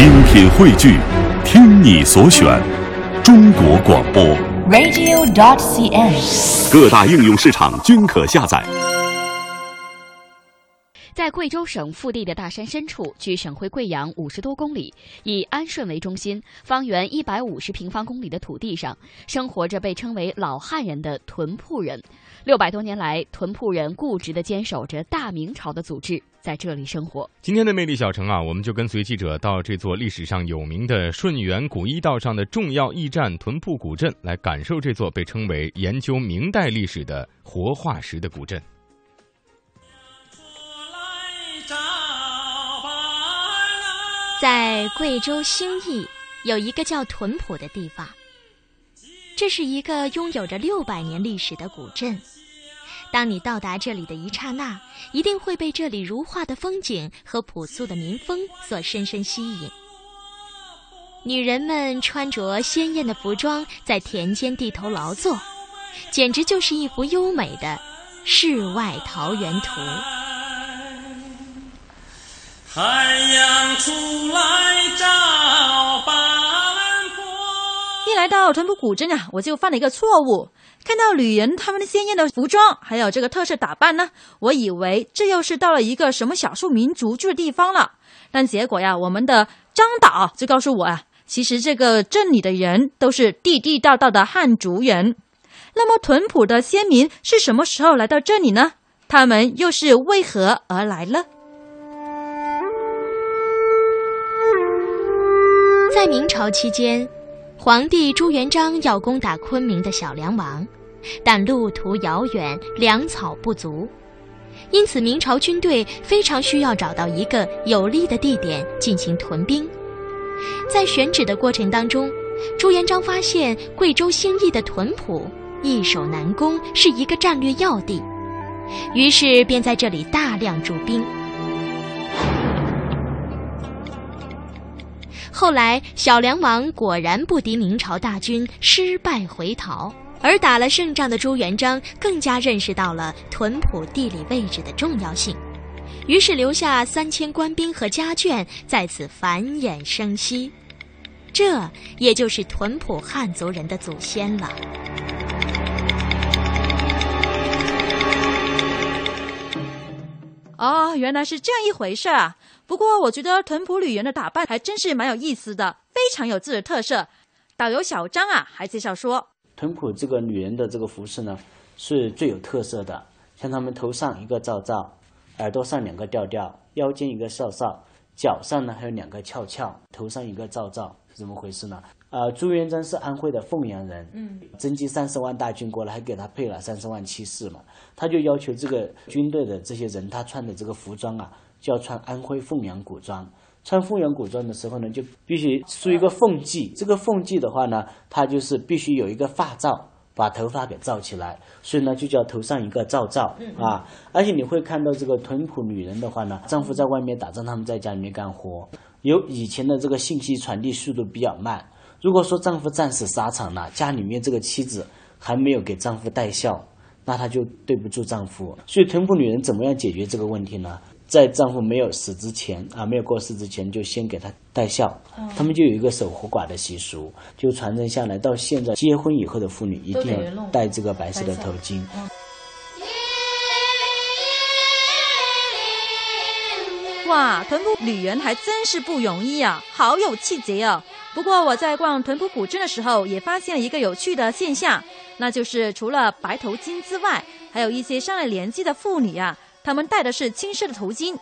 精品汇聚，听你所选，中国广播。radio.dot.cn，。各大应用市场均可下载。在贵州省腹地的大山深处，距省会贵阳五十多公里，以安顺为中心，方圆一百五十平方公里的土地上，生活着被称为“老汉人”的屯铺人。六百多年来，屯铺人固执地坚守着大明朝的祖制，在这里生活。今天的魅力小城啊，我们就跟随记者到这座历史上有名的顺源古驿道上的重要驿站屯铺古镇，来感受这座被称为研究明代历史的活化石的古镇。在贵州兴义有一个叫屯堡的地方，这是一个拥有着六百年历史的古镇。当你到达这里的一刹那，一定会被这里如画的风景和朴素的民风所深深吸引。女人们穿着鲜艳的服装，在田间地头劳作，简直就是一幅优美的世外桃源图。太阳出来来到屯埔古镇啊，我就犯了一个错误，看到女人她们的鲜艳的服装，还有这个特色打扮呢，我以为这又是到了一个什么少数民族住的地方了。但结果呀，我们的张导就告诉我啊，其实这个镇里的人都是地地道道的汉族人。那么屯埔的先民是什么时候来到这里呢？他们又是为何而来呢？在明朝期间，皇帝朱元璋要攻打昆明的小梁王，但路途遥远，粮草不足，因此明朝军队非常需要找到一个有利的地点进行屯兵。在选址的过程当中，朱元璋发现贵州兴义的屯埔易守难攻，是一个战略要地，于是便在这里大量驻兵。后来，小梁王果然不敌明朝大军，失败回逃。而打了胜仗的朱元璋更加认识到了屯堡地理位置的重要性，于是留下三千官兵和家眷在此繁衍生息。这也就是屯堡汉族人的祖先了。哦，原来是这样一回事啊！不过我觉得屯埔女人的打扮还真是蛮有意思的，非常有自己的特色。导游小张啊，还介绍说，屯埔这个女人的这个服饰呢，是最有特色的。像她们头上一个罩罩，耳朵上两个吊吊，腰间一个哨哨，脚上呢还有两个翘翘，头上一个罩罩，是怎么回事呢？呃，朱元璋是安徽的凤阳人，嗯，征集三十万大军过来，还给他配了三十万骑士嘛，他就要求这个军队的这些人，他穿的这个服装啊，就要穿安徽凤阳古装。穿凤阳古装的时候呢，就必须梳一个凤髻。这个凤髻的话呢，它就是必须有一个发罩，把头发给罩起来，所以呢就叫头上一个罩罩啊。而且你会看到这个屯埔女人的话呢，丈夫在外面打仗，他们在家里面干活。有以前的这个信息传递速度比较慢，如果说丈夫战死沙场了，家里面这个妻子还没有给丈夫带孝，那她就对不住丈夫。所以屯埔女人怎么样解决这个问题呢？在丈夫没有死之前啊，没有过世之前，就先给他带孝。他们就有一个守活寡的习俗，就传承下来。到现在结婚以后的妇女一定要戴这个白色的头巾。哇，屯埔女人还真是不容易啊，好有气节哦。不过我在逛屯埔古镇的时候，也发现了一个有趣的现象，那就是除了白头巾之外，还有一些上了年纪的妇女啊，她们戴的是青色的头巾。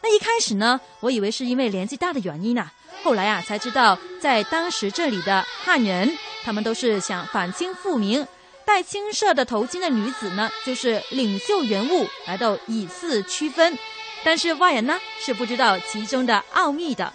那一开始呢，我以为是因为年纪大的原因啊，后来啊才知道，在当时这里的汉人，他们都是想反清复明，戴青色的头巾的女子呢，就是领袖人物，来到以次区分。但是外人呢是不知道其中的奥秘的。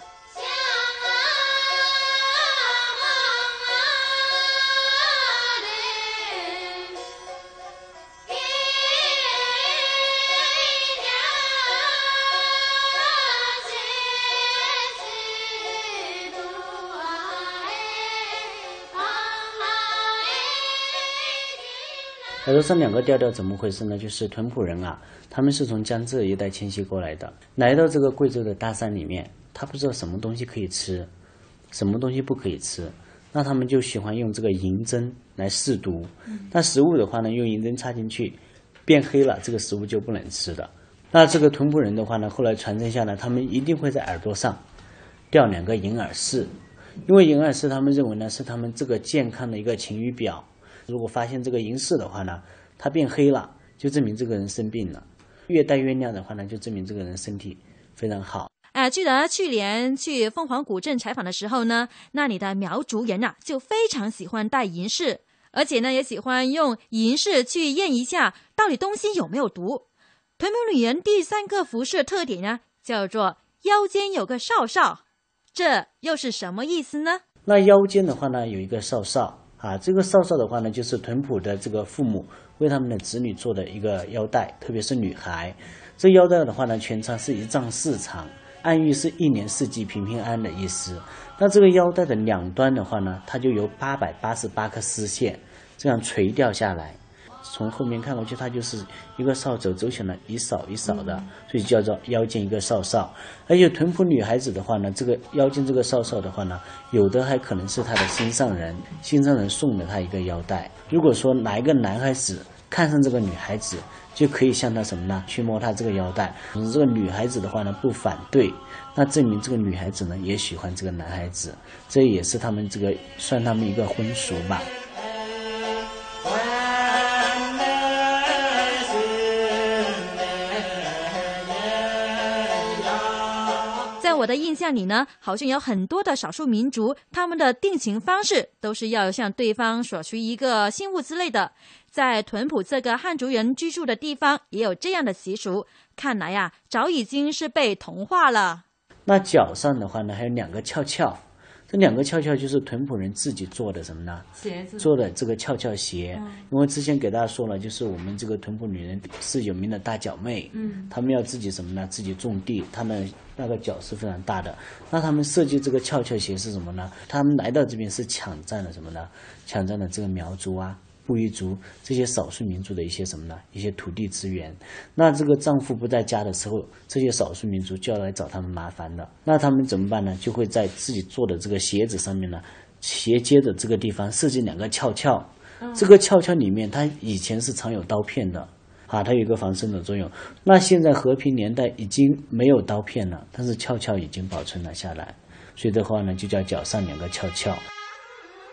耳朵上两个调调怎么回事呢？就是屯埔人啊，他们是从江浙一带迁徙过来的，来到这个贵州的大山里面他不知道什么东西可以吃，什么东西不可以吃，那他们就喜欢用这个银针来试毒。那食物的话呢，用银针插进去，变黑了，这个食物就不能吃的。那这个屯埔人的话呢，后来传承下来，他们一定会在耳朵上吊两个银耳饰，因为银耳饰他们认为呢是他们这个健康的一个晴雨表。如果发现这个银饰的话呢，它变黑了，就证明这个人生病了；越戴越亮的话呢，就证明这个人身体非常好。啊，记得去年去凤凰古镇采访的时候呢，那里的苗族人啊就非常喜欢戴银饰，而且呢也喜欢用银饰去验一下到底东西有没有毒。屯门女人第三个服饰特点呢，叫做腰间有个哨哨，这又是什么意思呢？那腰间的话呢，有一个哨哨啊，这个少少的话呢，就是屯埔的这个父母为他们的子女做的一个腰带，特别是女孩。这腰带的话呢，全长是一丈四长。暗喻是一年四季平平安安的意思。那这个腰带的两端的话呢，它就由八百八十八颗丝线这样垂掉下来。从后面看过去，它就是一个扫帚走起来一扫一扫的，所以叫做腰间一个扫扫。而且屯埔女孩子的话呢，这个腰间这个扫扫的话呢，有的还可能是她的心上人，心上人送了她一个腰带。如果说哪一个男孩子看上这个女孩子，就可以向她什么呢？去摸她这个腰带。这个女孩子的话呢，不反对，那证明这个女孩子呢也喜欢这个男孩子，这也是他们这个算他们一个婚俗吧。我的印象里呢，好像有很多的少数民族，他们的定情方式都是要向对方索取一个信物之类的。在屯堡这个汉族人居住的地方，也有这样的习俗。看来呀，早已经是被同化了。那脚上的话呢，还有两个翘翘，这两个翘翘就是屯普人自己做的什么呢？鞋子做的这个翘翘鞋。因为之前给大家说了，就是我们这个屯普女人是有名的大脚妹，嗯，她们要自己什么呢？自己种地，她们那个脚是非常大的。那她们设计这个翘翘鞋是什么呢？她们来到这边是抢占了什么呢？抢占了这个苗族啊。布依族这些少数民族的一些什么呢？一些土地资源。那这个丈夫不在家的时候，这些少数民族就要来找他们麻烦的。那他们怎么办呢？就会在自己做的这个鞋子上面呢，鞋接的这个地方设计两个翘翘。这个翘翘里面，它以前是藏有刀片的，啊，它有一个防身的作用。那现在和平年代已经没有刀片了，但是翘翘已经保存了下来，所以的话呢，就叫脚上两个翘翘。